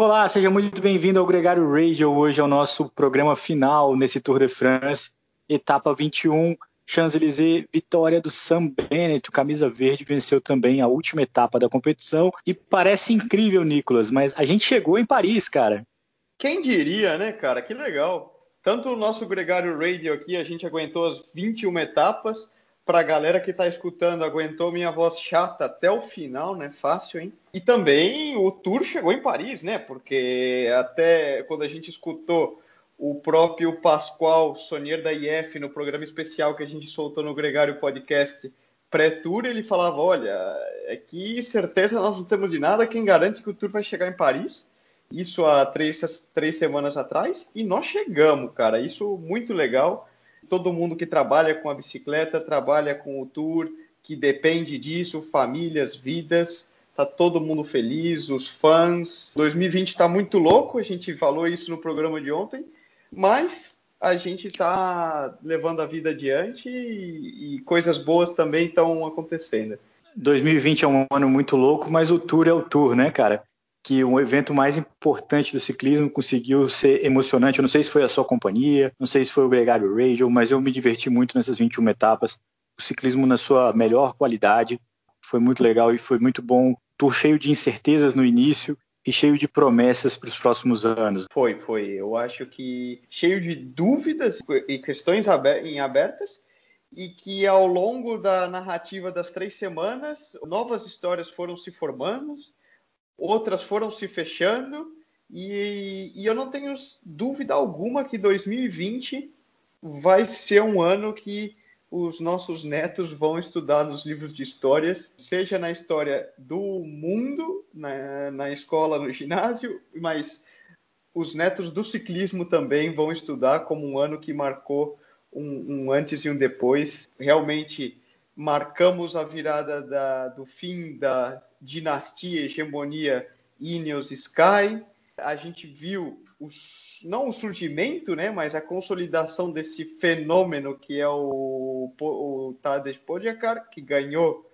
Olá, seja muito bem-vindo ao Gregário Radio. Hoje é o nosso programa final nesse Tour de France, etapa 21, Champs-Élysées, vitória do Sam Bennett, camisa verde, venceu também a última etapa da competição. E parece incrível, Nicolas, mas a gente chegou em Paris, cara. Quem diria, né, cara? Que legal. Tanto o nosso Gregário Radio aqui, a gente aguentou as 21 etapas, para a galera que está escutando, aguentou minha voz chata até o final, né? Fácil, hein? E também o tour chegou em Paris, né? Porque até quando a gente escutou o próprio Pascoal Sonier da IF no programa especial que a gente soltou no Gregário Podcast pré-tour, ele falava: Olha, é que certeza nós não temos de nada, quem garante que o tour vai chegar em Paris? Isso há três, três semanas atrás, e nós chegamos, cara. Isso muito legal todo mundo que trabalha com a bicicleta, trabalha com o tour, que depende disso, famílias, vidas, tá todo mundo feliz, os fãs. 2020 está muito louco, a gente falou isso no programa de ontem, mas a gente está levando a vida adiante e, e coisas boas também estão acontecendo. 2020 é um ano muito louco, mas o Tour é o Tour, né, cara? Que o evento mais importante do ciclismo conseguiu ser emocionante. Eu não sei se foi a sua companhia, não sei se foi o Gregário Radio, mas eu me diverti muito nessas 21 etapas. O ciclismo na sua melhor qualidade foi muito legal e foi muito bom. Tour cheio de incertezas no início e cheio de promessas para os próximos anos. Foi, foi. Eu acho que cheio de dúvidas e questões em abertas e que ao longo da narrativa das três semanas novas histórias foram se formando, outras foram se fechando, e, e, eu não tenho dúvida alguma que 2020 vai ser um ano que os nossos netos vão estudar nos livros de histórias, seja na história do mundo, na, na escola, no ginásio, mas os netos do ciclismo também vão estudar como um ano que marcou um, um antes e um depois. Realmente marcamos a virada da, do fim da dinastia, hegemonia Ineos Sky. A gente viu não o surgimento, né, mas a consolidação desse fenômeno que é o, o Tadej Pogacar, que ganhou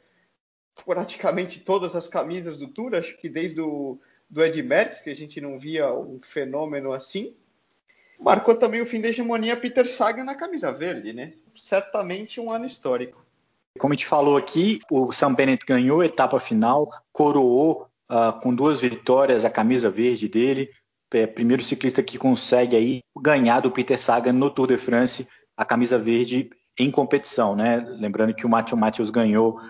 praticamente todas as camisas do Tour, acho que desde o do Ed Merckx, que a gente não via um fenômeno assim. Marcou também o fim da hegemonia Peter Sagan na camisa verde, né? Certamente um ano histórico. Como a gente falou aqui, o Sam Bennett ganhou a etapa final, coroou uh, com duas vitórias a camisa verde dele. É primeiro ciclista que consegue aí ganhar do Peter Sagan no Tour de France a camisa verde em competição, né? Lembrando que o Matthew Matthews ganhou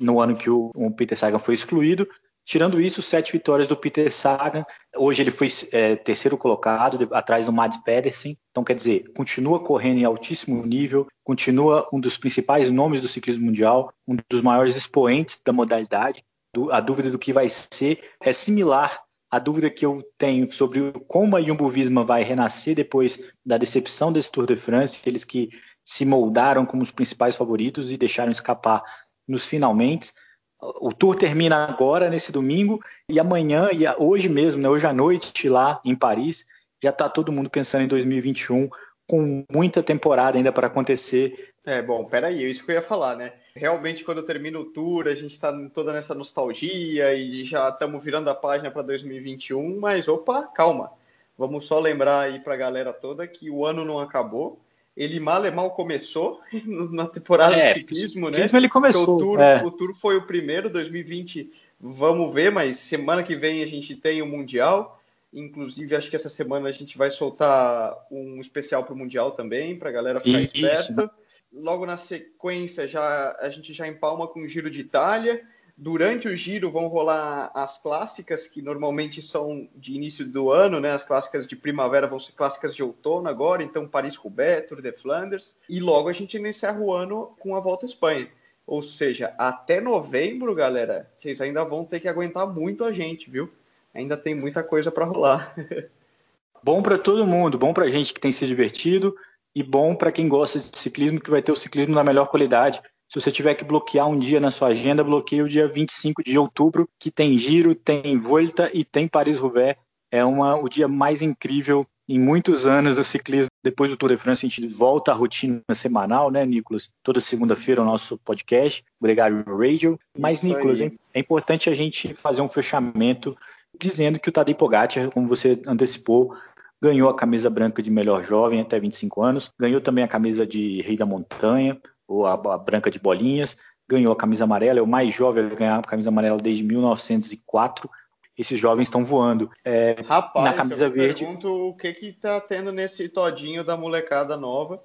no ano que o, o Peter Sagan foi excluído Tirando isso, sete vitórias do Peter Sagan. Hoje ele foi é, terceiro colocado, atrás do Mads Pedersen. Então, quer dizer, continua correndo em altíssimo nível, continua um dos principais nomes do ciclismo mundial, um dos maiores expoentes da modalidade. A dúvida do que vai ser é similar à dúvida que eu tenho sobre como a Jumbo Visma vai renascer depois da decepção desse Tour de France, eles que se moldaram como os principais favoritos e deixaram escapar nos finalmente. O tour termina agora, nesse domingo, e amanhã, e hoje mesmo, né, hoje à noite, lá em Paris, já está todo mundo pensando em 2021, com muita temporada ainda para acontecer. É, bom, peraí, é isso que eu ia falar, né? Realmente, quando termina o tour, a gente está toda nessa nostalgia e já estamos virando a página para 2021, mas opa, calma. Vamos só lembrar aí para a galera toda que o ano não acabou ele mal e mal começou na temporada é, de ciclismo, né? ele começou. O tour, é. o tour foi o primeiro, 2020, vamos ver, mas semana que vem a gente tem o Mundial. Inclusive, acho que essa semana a gente vai soltar um especial para o Mundial também, para a galera ficar Isso. esperta. Logo na sequência, já, a gente já empalma com o Giro de Itália. Durante o giro vão rolar as clássicas, que normalmente são de início do ano, né? As clássicas de primavera vão ser clássicas de outono agora, então Paris-Roubaix, Tour de Flanders. E logo a gente encerra o ano com a Volta à Espanha. Ou seja, até novembro, galera, vocês ainda vão ter que aguentar muito a gente, viu? Ainda tem muita coisa para rolar. bom para todo mundo, bom para a gente que tem se divertido e bom para quem gosta de ciclismo, que vai ter o ciclismo na melhor qualidade se você tiver que bloquear um dia na sua agenda, bloqueie o dia 25 de outubro, que tem Giro, tem Volta e tem Paris-Roubaix. É uma, o dia mais incrível em muitos anos do ciclismo. Depois do Tour de France, a gente volta à rotina semanal, né, Nicolas? Toda segunda-feira o nosso podcast, Gregário Radio. Mas, Nicolas, é, é importante a gente fazer um fechamento dizendo que o Tadej Pogacar, como você antecipou, ganhou a camisa branca de melhor jovem até 25 anos, ganhou também a camisa de rei da montanha, ou a, a branca de bolinhas, ganhou a camisa amarela, é o mais jovem a ganhar a camisa amarela desde 1904. Esses jovens estão voando. É, Rapaz, na camisa eu verde. pergunto o que que tá tendo nesse todinho da molecada nova,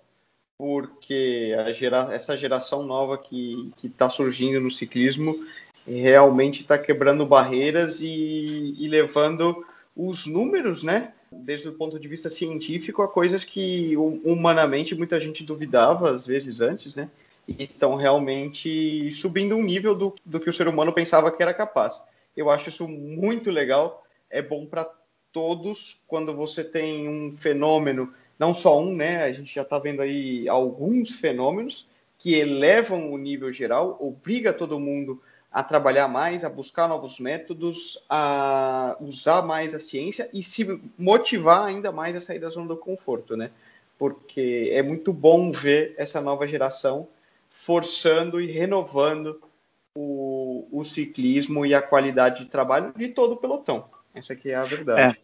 porque gera, essa geração nova que está surgindo no ciclismo realmente está quebrando barreiras e, e levando os números, né, desde o ponto de vista científico, a coisas que humanamente muita gente duvidava às vezes antes, né? E estão realmente subindo um nível do, do que o ser humano pensava que era capaz. Eu acho isso muito legal, é bom para todos quando você tem um fenômeno, não só um, né? A gente já está vendo aí alguns fenômenos que elevam o nível geral, obriga todo mundo a trabalhar mais, a buscar novos métodos, a usar mais a ciência e se motivar ainda mais a sair da zona do conforto, né? Porque é muito bom ver essa nova geração forçando e renovando o, o ciclismo e a qualidade de trabalho de todo o pelotão. Essa aqui é a verdade. É.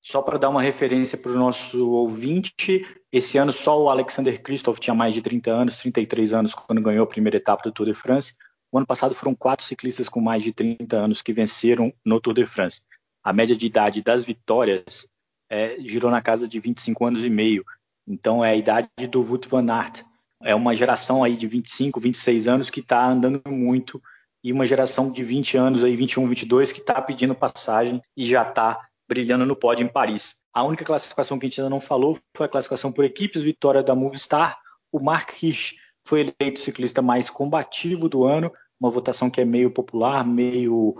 Só para dar uma referência para o nosso ouvinte, esse ano só o Alexander Kristoff tinha mais de 30 anos, 33 anos, quando ganhou a primeira etapa do Tour de France. O ano passado foram quatro ciclistas com mais de 30 anos que venceram no Tour de France. A média de idade das vitórias é, girou na casa de 25 anos e meio. Então é a idade do Wout van Aert. É uma geração aí de 25, 26 anos que está andando muito e uma geração de 20 anos aí, 21, 22 que está pedindo passagem e já está brilhando no pódio em Paris. A única classificação que a gente ainda não falou foi a classificação por equipes, vitória da Movistar. O Mark Hirsch foi eleito ciclista mais combativo do ano, uma votação que é meio popular, meio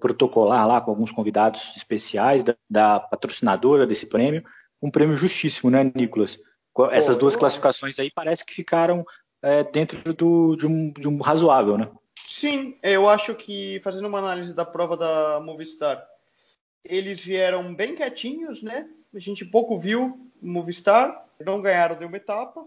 protocolar lá com alguns convidados especiais da, da patrocinadora desse prêmio, um prêmio justíssimo, né, Nicolas? Essas duas classificações aí parece que ficaram é, dentro do, de, um, de um razoável, né? Sim, eu acho que fazendo uma análise da prova da Movistar, eles vieram bem quietinhos, né? A gente pouco viu Movistar, não ganharam de uma etapa,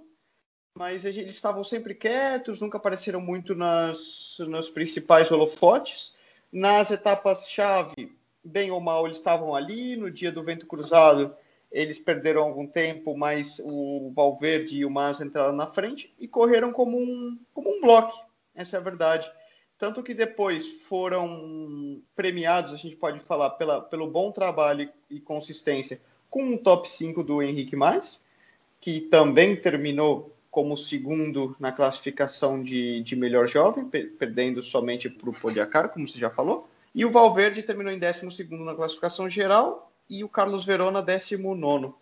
mas eles estavam sempre quietos, nunca apareceram muito nas, nas principais holofotes. Nas etapas-chave, bem ou mal, eles estavam ali. No dia do vento cruzado, eles perderam algum tempo, mas o Valverde e o Mas entraram na frente e correram como um, como um bloco. Essa é a verdade. Tanto que depois foram premiados, a gente pode falar, pela, pelo bom trabalho e consistência com um top 5 do Henrique Mais, que também terminou como segundo na classificação de, de melhor jovem, perdendo somente para o Poliacar, como você já falou. E o Valverde terminou em 12 na classificação geral e o Carlos Verona 19.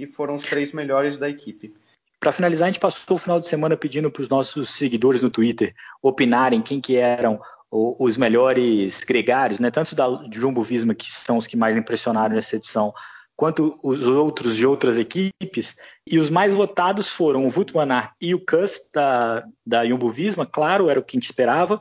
E foram os três melhores da equipe. Para finalizar, a gente passou o final de semana pedindo para os nossos seguidores no Twitter opinarem quem que eram os melhores gregários, né? tanto da Jumbo Visma, que são os que mais impressionaram nessa edição, quanto os outros de outras equipes, e os mais votados foram o Wout e o Kuss da, da Jumbo-Visma, claro, era o que a gente esperava,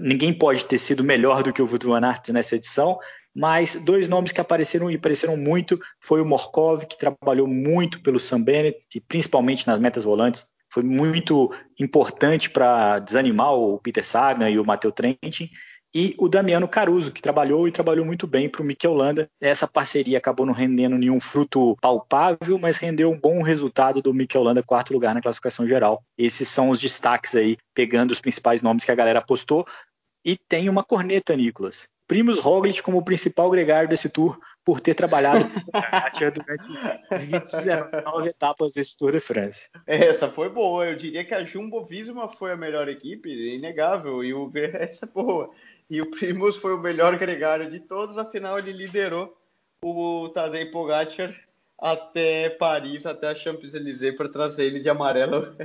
ninguém pode ter sido melhor do que o Wout nessa edição, mas dois nomes que apareceram e apareceram muito foi o Morkov, que trabalhou muito pelo Sam Bennett, e principalmente nas metas volantes, foi muito importante para desanimar o Peter Sagan e o Matteo Trentin, e o Damiano Caruso, que trabalhou e trabalhou muito bem para o Mikel Landa. Essa parceria acabou não rendendo nenhum fruto palpável, mas rendeu um bom resultado do Mikel Landa, quarto lugar na classificação geral. Esses são os destaques aí, pegando os principais nomes que a galera apostou. E tem uma corneta, Nicolas. Primus Roglic como principal gregário desse tour por ter trabalhado durante 19 etapas desse Tour de France. Essa foi boa. Eu diria que a Jumbo Visma foi a melhor equipe, inegável, e o essa é boa. E o Primus foi o melhor gregário de todos, afinal ele liderou o Tadej Pogacar até Paris, até a Champs-Élysées para trazer ele de amarelo.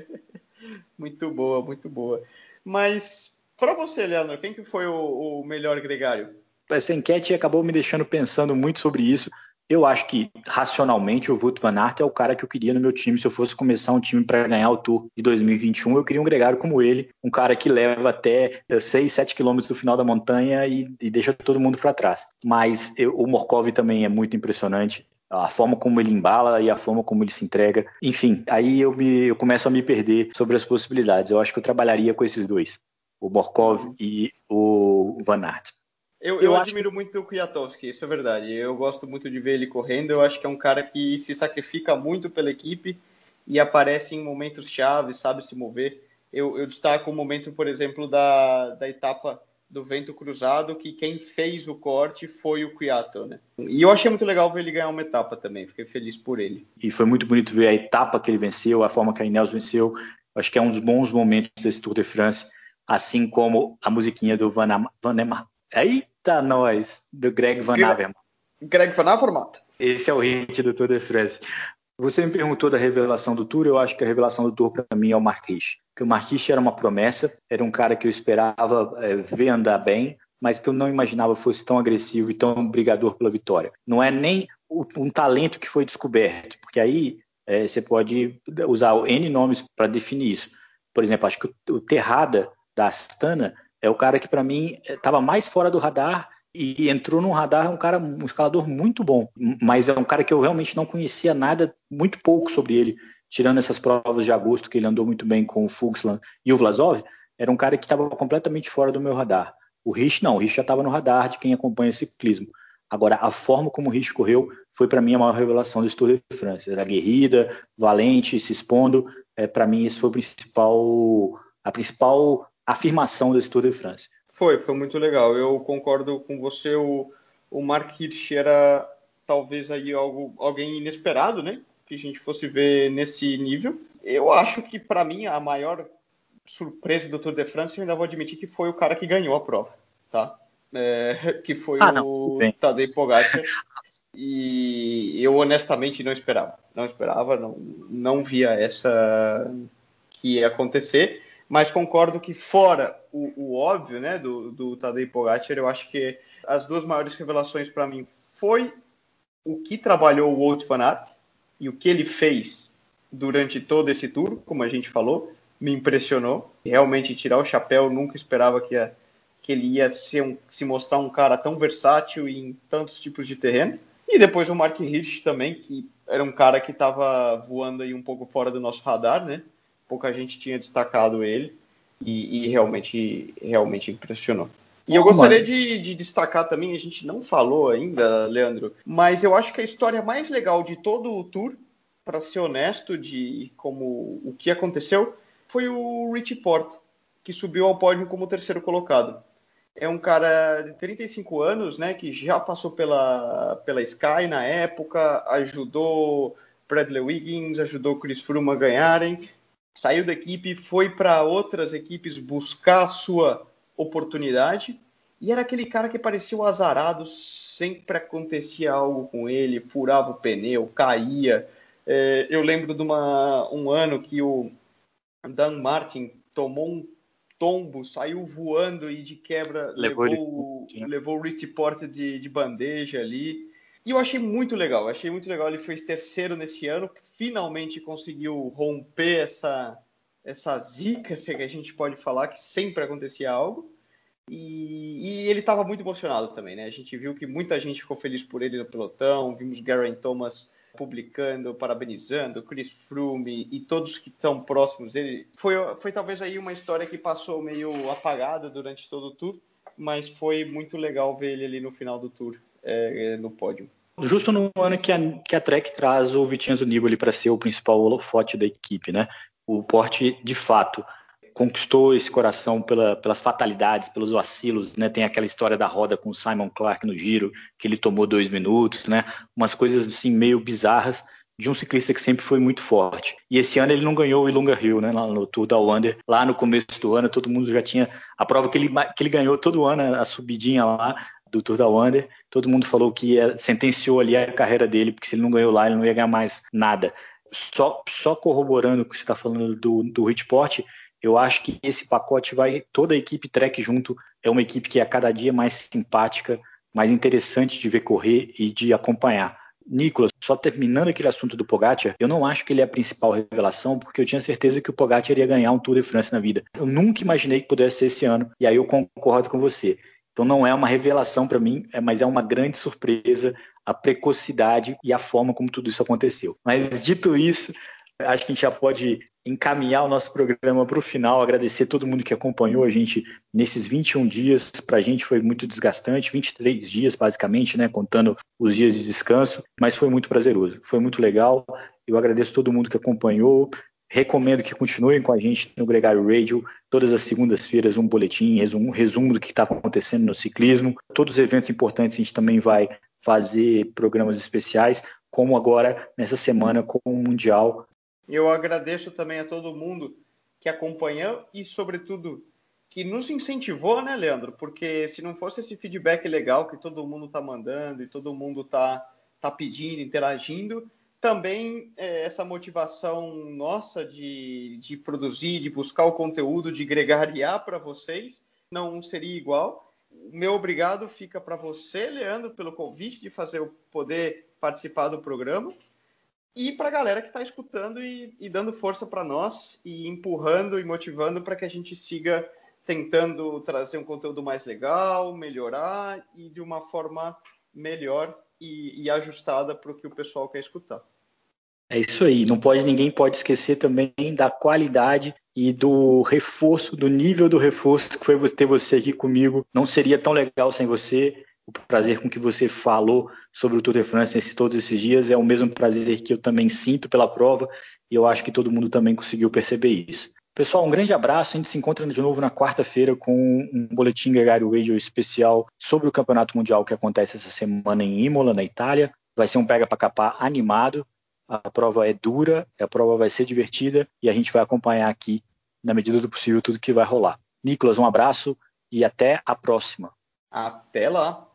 muito boa, muito boa. Mas para você, Leandro, quem que foi o, o melhor gregário? Essa enquete acabou me deixando pensando muito sobre isso. Eu acho que, racionalmente, o Wout van Aert é o cara que eu queria no meu time. Se eu fosse começar um time para ganhar o Tour de 2021, eu queria um gregário como ele, um cara que leva até 6, 7 quilômetros do final da montanha e, e deixa todo mundo para trás. Mas eu, o Morkov também é muito impressionante a forma como ele embala e a forma como ele se entrega. Enfim, aí eu, me, eu começo a me perder sobre as possibilidades. Eu acho que eu trabalharia com esses dois, o Morkov e o Van Aert. Eu, eu, eu admiro que... muito o Kwiatkowski, isso é verdade. Eu gosto muito de ver ele correndo. Eu acho que é um cara que se sacrifica muito pela equipe e aparece em momentos chave, sabe se mover. Eu, eu destaco o momento, por exemplo, da, da etapa do vento cruzado, que quem fez o corte foi o Kwiato, né? E eu achei muito legal ver ele ganhar uma etapa também, fiquei feliz por ele. E foi muito bonito ver a etapa que ele venceu, a forma que a Ineos venceu. Acho que é um dos bons momentos desse Tour de France, assim como a musiquinha do Van, Van Emma. Eita, nós! Do Greg Van Avermaet. Greg Van Avermaet. Esse é o hit do Tour de France. Você me perguntou da revelação do Tour, eu acho que a revelação do Tour para mim é o Marquis. Que o Marquis era uma promessa, era um cara que eu esperava é, ver andar bem, mas que eu não imaginava fosse tão agressivo e tão brigador pela vitória. Não é nem um talento que foi descoberto, porque aí é, você pode usar N nomes para definir isso. Por exemplo, acho que o Terrada da Astana é o cara que para mim estava mais fora do radar e entrou no radar um cara, um escalador muito bom, mas é um cara que eu realmente não conhecia nada, muito pouco sobre ele, tirando essas provas de agosto que ele andou muito bem com o Fuxland e o Vlasov, era um cara que estava completamente fora do meu radar. O Rich não, o Rich já estava no radar de quem acompanha ciclismo. Agora, a forma como o Rich correu foi para mim a maior revelação do Tour de France. Aguerrida, valente, se expondo, é, para mim isso foi principal, a principal afirmação desse Tour de France. Foi, foi muito legal. Eu concordo com você. O, o Mark Hirsch era talvez aí algo, alguém inesperado, né? Que a gente fosse ver nesse nível. Eu acho que para mim a maior surpresa do Tour de France, eu ainda vou admitir que foi o cara que ganhou a prova, tá? É, que foi ah, o Tadej Pogacar. e eu honestamente não esperava, não esperava, não, não via essa que ia acontecer mas concordo que fora o, o óbvio, né, do, do Tadej Pogacar, eu acho que as duas maiores revelações para mim foi o que trabalhou o Wout van Aert e o que ele fez durante todo esse tour, como a gente falou, me impressionou. Realmente tirar o chapéu, nunca esperava que, que ele ia um, se mostrar um cara tão versátil em tantos tipos de terreno. E depois o Mark Hirsch também, que era um cara que estava voando aí um pouco fora do nosso radar, né? Pouca gente tinha destacado ele e, e realmente, realmente impressionou. E eu gostaria de, de, destacar também, a gente não falou ainda, Leandro, mas eu acho que a história mais legal de todo o tour, para ser honesto, de como o que aconteceu, foi o Richie Porte, que subiu ao pódio como terceiro colocado. É um cara de 35 anos, né, que já passou pela, pela Sky na época, ajudou Bradley Wiggins, ajudou Chris Froome a ganharem, saiu da equipe, foi para outras equipes buscar a sua oportunidade e era aquele cara que parecia o azarado, sempre acontecia algo com ele, furava o pneu, caía. É, eu lembro de uma, um ano que o Dan Martin tomou um tombo, saiu voando e de quebra levou, levou, ele... levou o Richie Porter de, de bandeja ali. E eu achei muito legal, achei muito legal. Ele fez terceiro nesse ano, finalmente conseguiu romper essa, essa zica, se a gente pode falar, que sempre acontecia algo. E, e ele estava muito emocionado também, né? A gente viu que muita gente ficou feliz por ele no pelotão, vimos Garen Thomas publicando, parabenizando, Chris Froome e todos que estão próximos dele. Foi, foi talvez aí uma história que passou meio apagada durante todo o tour, mas foi muito legal ver ele ali no final do tour é, no pódio. Justo no ano que a, que a Trek traz o Vitinho Nibali para ser o principal holofote da equipe, né? O Porte, de fato, conquistou esse coração pela, pelas fatalidades, pelos vacilos, né? Tem aquela história da roda com o Simon Clark no giro, que ele tomou dois minutos, né? Umas coisas assim meio bizarras de um ciclista que sempre foi muito forte. E esse ano ele não ganhou o Ilunga Hill, né? Lá no Tour da Wander, lá no começo do ano, todo mundo já tinha a prova que ele, que ele ganhou todo ano, a subidinha lá, do Tour da Wander, todo mundo falou que ia, sentenciou ali a carreira dele, porque se ele não ganhou lá, ele não ia ganhar mais nada. Só, só corroborando o que você está falando do, do Hitport, eu acho que esse pacote vai, toda a equipe Trek junto, é uma equipe que é cada dia mais simpática, mais interessante de ver correr e de acompanhar. Nicolas, só terminando aquele assunto do Pogacar, eu não acho que ele é a principal revelação, porque eu tinha certeza que o Pogacar iria ganhar um Tour de France na vida. Eu nunca imaginei que pudesse ser esse ano, e aí eu concordo com você. Então não é uma revelação para mim, é, mas é uma grande surpresa a precocidade e a forma como tudo isso aconteceu. Mas dito isso, acho que a gente já pode encaminhar o nosso programa para o final, agradecer todo mundo que acompanhou a gente nesses 21 dias. Para a gente foi muito desgastante, 23 dias basicamente, né, contando os dias de descanso, mas foi muito prazeroso, foi muito legal. Eu agradeço todo mundo que acompanhou. Recomendo que continuem com a gente no Gregário Radio, todas as segundas-feiras, um boletim, um resumo do que está acontecendo no ciclismo. Todos os eventos importantes a gente também vai fazer programas especiais, como agora nessa semana com o Mundial eu agradeço também a todo mundo que acompanhou e, sobretudo, que nos incentivou, né, Leandro? Porque se não fosse esse feedback legal que todo mundo está mandando e todo mundo está tá pedindo, interagindo, também é, essa motivação nossa de, de produzir, de buscar o conteúdo, de gregariar para vocês, não seria igual. O meu obrigado fica para você, Leandro, pelo convite de fazer poder participar do programa e para a galera que está escutando e, e, dando força para nós e empurrando e motivando para que a gente siga tentando trazer um conteúdo mais legal, melhorar e de uma forma melhor e, e ajustada para o que o pessoal quer escutar. É isso aí. Não pode ninguém pode esquecer também da qualidade e do reforço, do nível do reforço que foi ter você aqui comigo. Não seria tão legal sem você o prazer com que você falou sobre o Tour de France nesses, todos esses dias é o mesmo prazer que eu também sinto pela prova e eu acho que todo mundo também conseguiu perceber isso. Pessoal, um grande abraço. A gente se encontra de novo na quarta-feira com um boletim Gregário Radio especial sobre o Campeonato Mundial que acontece essa semana em Imola, na Itália. Vai ser um pega para capar animado. A prova é dura, a prova vai ser divertida e a gente vai acompanhar aqui, na medida do possível, tudo que vai rolar. Nicolas, um abraço e até a próxima. Até lá.